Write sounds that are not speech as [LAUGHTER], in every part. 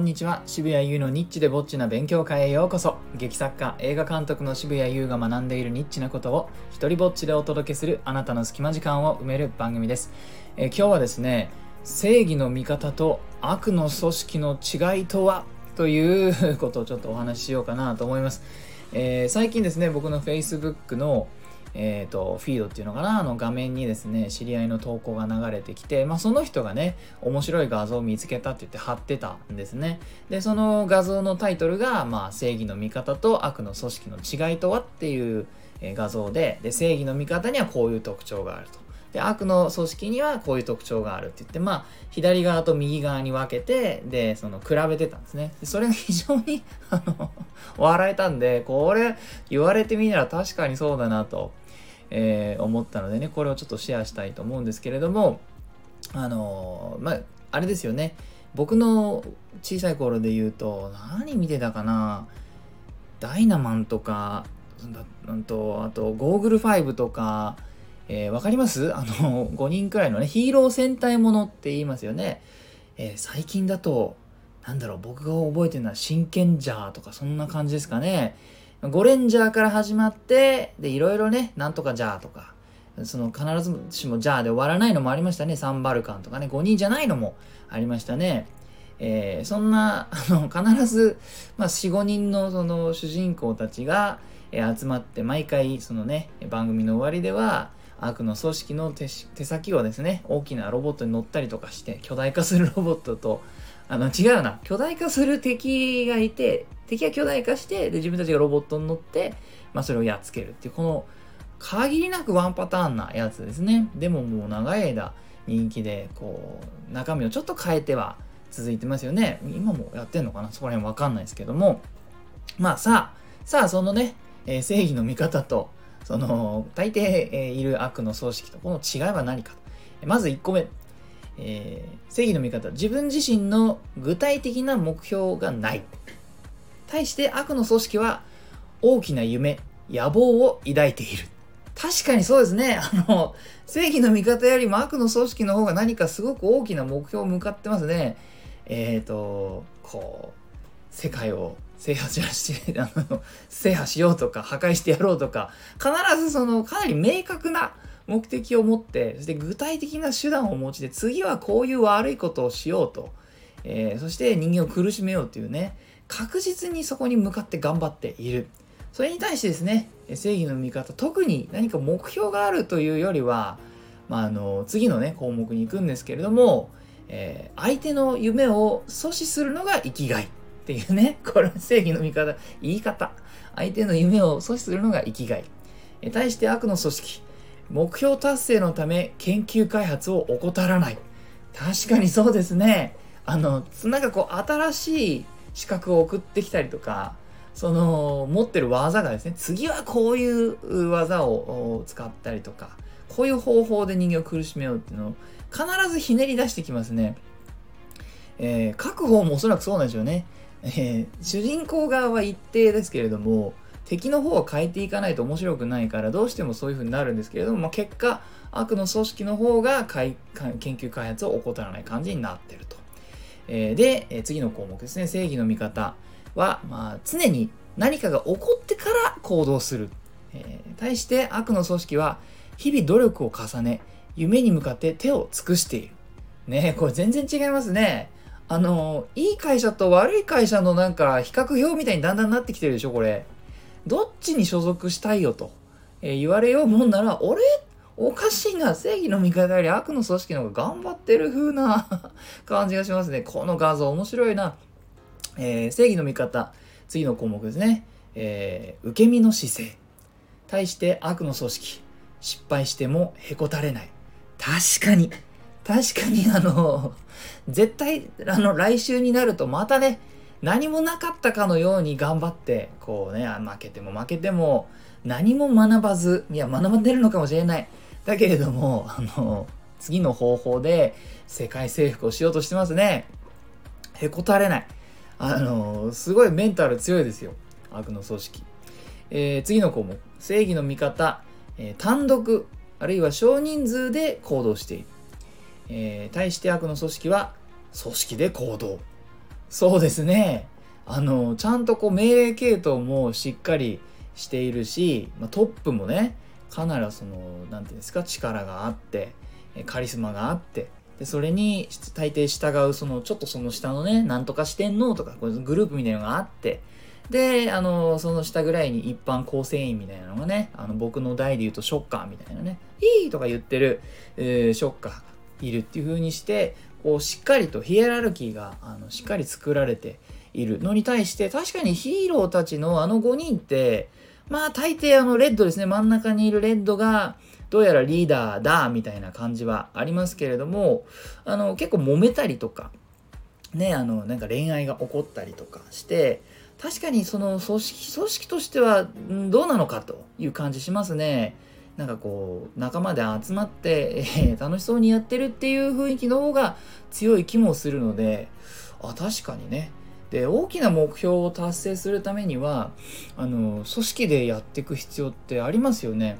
んにちは。渋谷優のニッチでぼっちな勉強会へようこそ。劇作家映画監督の渋谷優が学んでいるニッチなことを一人ぼっちでお届けするあなたの隙間時間を埋める番組です、えー今日はですね正義の味方と悪の組織の違いとは？という [LAUGHS] ことをちょっとお話ししようかなと思います、えー最近ですね僕の Facebook のえー、とフィードっていうのかな？あの画面にですね知り合いの投稿が流れてきて、まあ、その人がね面白い画像を見つけたって言って貼ってたんですね。でその画像のタイトルが、まあ、正義の味方と悪の組織の違いとはっていう画像でで正義の味方にはこういう特徴があると。で悪の組織にはこういう特徴があるって言ってまあ左側と右側に分けてでその比べてたんですね。でそれが非常にあの笑えたんでこれ言われてみたら確かにそうだなと、えー思ったのでねこれをちょっとシェアしたいと思うんですけれどもあのーまああれですよね。僕の小さい頃で言うと何見てたかな？ダイナマンとかうんとあとゴーグル5とかえーわかります？あの5人くらいのねヒーロー戦隊ものって言いますよね、えー最近だとなんだろう僕が覚えてるのは真剣ジャーとかそんな感じですかね。ゴレンジャーから始まってでいろいろねなんとかじゃーとかその必ずしもジャーで終わらないのもありましたね。サンバルカンとかね5人じゃないのもありましたね。えーそんなあの必ず、まあ、45人のその主人公たちが、えー集まって毎回そのね番組の終わりでは悪の組織の手先をですね大きなロボットに乗ったりとかして巨大化するロボットとあの違うな。巨大化する敵がいて敵が巨大化してで自分たちがロボットに乗って、まあ、それをやっつけるっていうこの限りなくワンパターンなやつですね。でももう長い間人気でこう中身をちょっと変えては続いてますよね。今もやってんのかな？そこら辺わかんないですけども。まあさあさあそのね、えー正義の味方とその大抵、えいる悪の組織とこの違いは何かと。まず1個目、えー正義の味方。自分自身の具体的な目標がない。対して悪の組織は大きな夢野望を抱いている。確かにそうですね。あの正義の味方よりも悪の組織の方が何かすごく大きな目標を向かってますね。えっ、ー、とこう世界を制覇してあの制覇しようとか破壊してやろうとか必ずそのかなり明確な目的を持ってそして具体的な手段を持ちで次はこういう悪いことをしようと、えーそして人間を苦しめようというね確実にそこに向かって頑張っている。それに対してですね正義の味方特に何か目標があるというよりは、まあ、あの次のね項目に行くんですけれども、えー相手の夢を阻止するのが生きがい。っていうね [LAUGHS] これは正義の味方言い方。相手の夢を阻止するのが生きがい。対して悪の組織。目標達成のため研究開発を怠らない。確かにそうですね。あのなんかこう新しい資格を送ってきたりとかその持ってる技がですね次はこういう技を使ったりとかこういう方法で人間を苦しめようっていうのを必ずひねり出してきますね、えー各方もおそらくそうなんでしょうね、えー主人公側は一定ですけれども敵の方を変えていかないと面白くないからどうしてもそういう風になるんですけれども、まあ、結果悪の組織の方が研究開発を怠らない感じになってると、えーで、え次の項目ですね。正義の味方は、まあ、常に何かが起こってから行動する、えー対して悪の組織は日々努力を重ね夢に向かって手を尽くしている。ねこれ全然違いますね。あのいい会社と悪い会社のなんか比較表みたいにだんだんなってきてるでしょこれ。どっちに所属したいよと、えー言われようもんなら俺おかしいな正義の味方より悪の組織の方が頑張ってる風な [LAUGHS] 感じがしますね。この画像面白いな、えー正義の味方。次の項目ですね、えー受け身の姿勢。対して悪の組織。失敗してもへこたれない。確かに。確かにあの絶対あの来週になるとまたね何もなかったかのように頑張ってこうね負けても負けても何も学ばずいや学ばんでるのかもしれない。だけれどもあの次の方法で世界征服をしようとしてますね。へこたれない。あのすごいメンタル強いですよ。悪の組織、えー次の項目。正義の味方、えー単独。あるいは少人数で行動している、えー対して悪の組織は組織で行動そうですね。あの、ちゃんとこう命令系統もしっかりしているし、まあ、トップもね、かなりその、なんていうんですか、力があって、カリスマがあって、でそれに大抵従う、その、ちょっとその下のね、なんとか四天王とか、こグループみたいなのがあって、で、あの、その下ぐらいに一般構成員みたいなのがね、あの、僕の代で言うとショッカーみたいなね、いいとか言ってる、えー、ショッカーいるっていう風にして、こう、しっかりとヒエラルキーが、あの、しっかり作られているのに対して、確かにヒーローたちのあの5人って、まあ、大抵あの、レッドですね、真ん中にいるレッドが、どうやらリーダーだ、みたいな感じはありますけれども、あの、結構揉めたりとか、ね、あの、なんか恋愛が起こったりとかして、確かにその組織、組織としてはどうなのかという感じしますね。なんかこう、仲間で集まって、えー、楽しそうにやってるっていう雰囲気の方が強い気もするので、あ、確かにね。で、大きな目標を達成するためには、あの、組織でやっていく必要ってありますよね。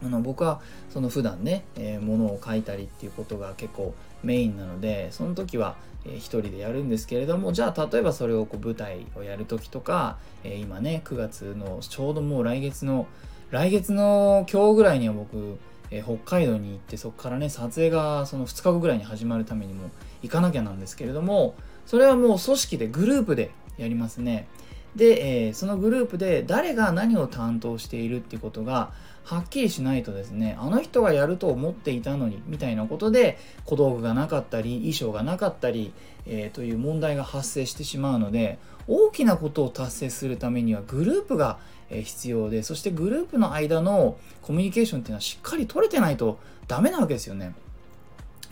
あの僕はその普段ね、えー、物を書いたりっていうことが結構メインなのでその時は、えー、一人でやるんですけれどもじゃあ例えばそれをこう舞台をやる時とか、えー、今ね9月のちょうどもう来月の来月の今日ぐらいには僕、えー、北海道に行ってそこからね撮影がその2日後ぐらいに始まるためにも行かなきゃなんですけれどもそれはもう組織でグループでやりますね。で、えー、そのグループで誰が何を担当しているってことがはっきりしないとですね、あの人がやると思っていたのに、みたいなことで、小道具がなかったり、衣装がなかったり、えー、という問題が発生してしまうので、大きなことを達成するためにはグループが必要で、そしてグループの間のコミュニケーションっていうのはしっかり取れてないとダメなわけですよね。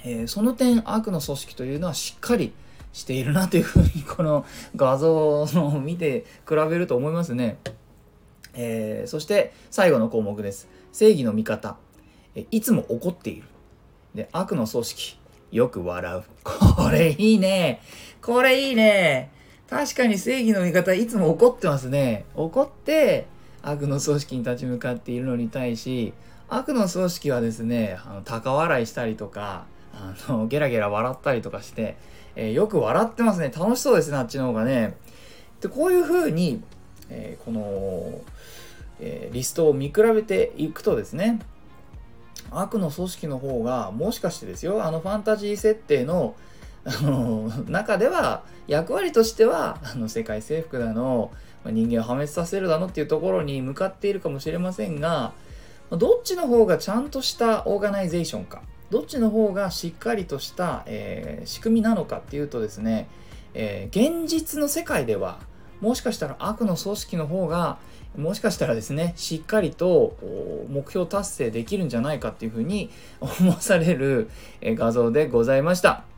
えー、その点、悪の組織というのはしっかりしているなというふうに、この画像を見て比べると思いますね。えー、そして最後の項目です。正義の味方。いつも怒っている。で、悪の組織。よく笑う。これいいね。これいいね。確かに正義の味方、いつも怒ってますね。怒って、悪の組織に立ち向かっているのに対し、悪の組織はですね、あの高笑いしたりとか、あのゲラゲラ笑ったりとかして、えー、よく笑ってますね。楽しそうですね、あっちの方がね。で、こういう風に、えー、この、えー、リストを見比べていくとですね悪の組織の方がもしかしてですよあのファンタジー設定のあの中では役割としてはあの世界征服だの人間を破滅させるだのっていうところに向かっているかもしれませんがどっちの方がちゃんとしたオーガナイゼーションかどっちの方がしっかりとした、えー、仕組みなのかっていうとですね、えー、現実の世界ではもしかしたら悪の組織の方がもしかしたらですねしっかりと目標達成できるんじゃないかっていうふうに思わされる画像でございました。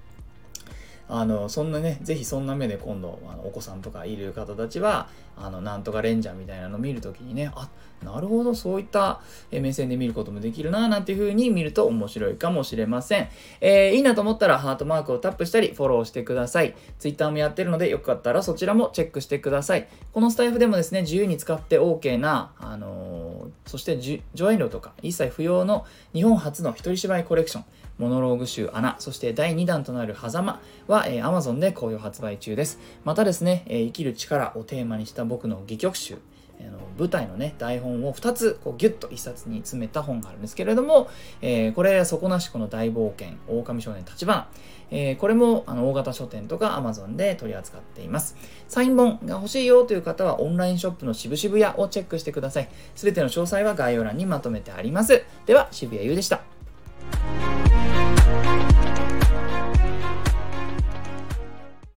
あのそんなね是非そんな目で今度あのお子さんとかいる方たちはあのなんとかレンジャーみたいなの見る時にねあなるほどそういった目線で見ることもできるななんていう風に見ると面白いかもしれません、えー、いいなと思ったらハートマークをタップしたりフォローしてください。Twitter もやってるのでよかったらそちらもチェックしてください。このスタイフでもですね自由に使って OK なあのー、そして上演料とか一切不要の日本初の一人芝居コレクションモノローグ集穴、そして第2弾となる狭間は、えー、Amazon で好評発売中です。またですね、えー、生きる力をテーマにした僕の戯曲集、あの舞台のね台本を2つこうギュッと1冊に詰めた本があるんですけれども、えー、これ底なしこの大冒険狼少年立花、えー、これもあの大型書店とか Amazon で取り扱っています。サイン本が欲しいよという方はオンラインショップの渋々屋をチェックしてください。すべての詳細は概要欄にまとめてあります。では渋谷優でした。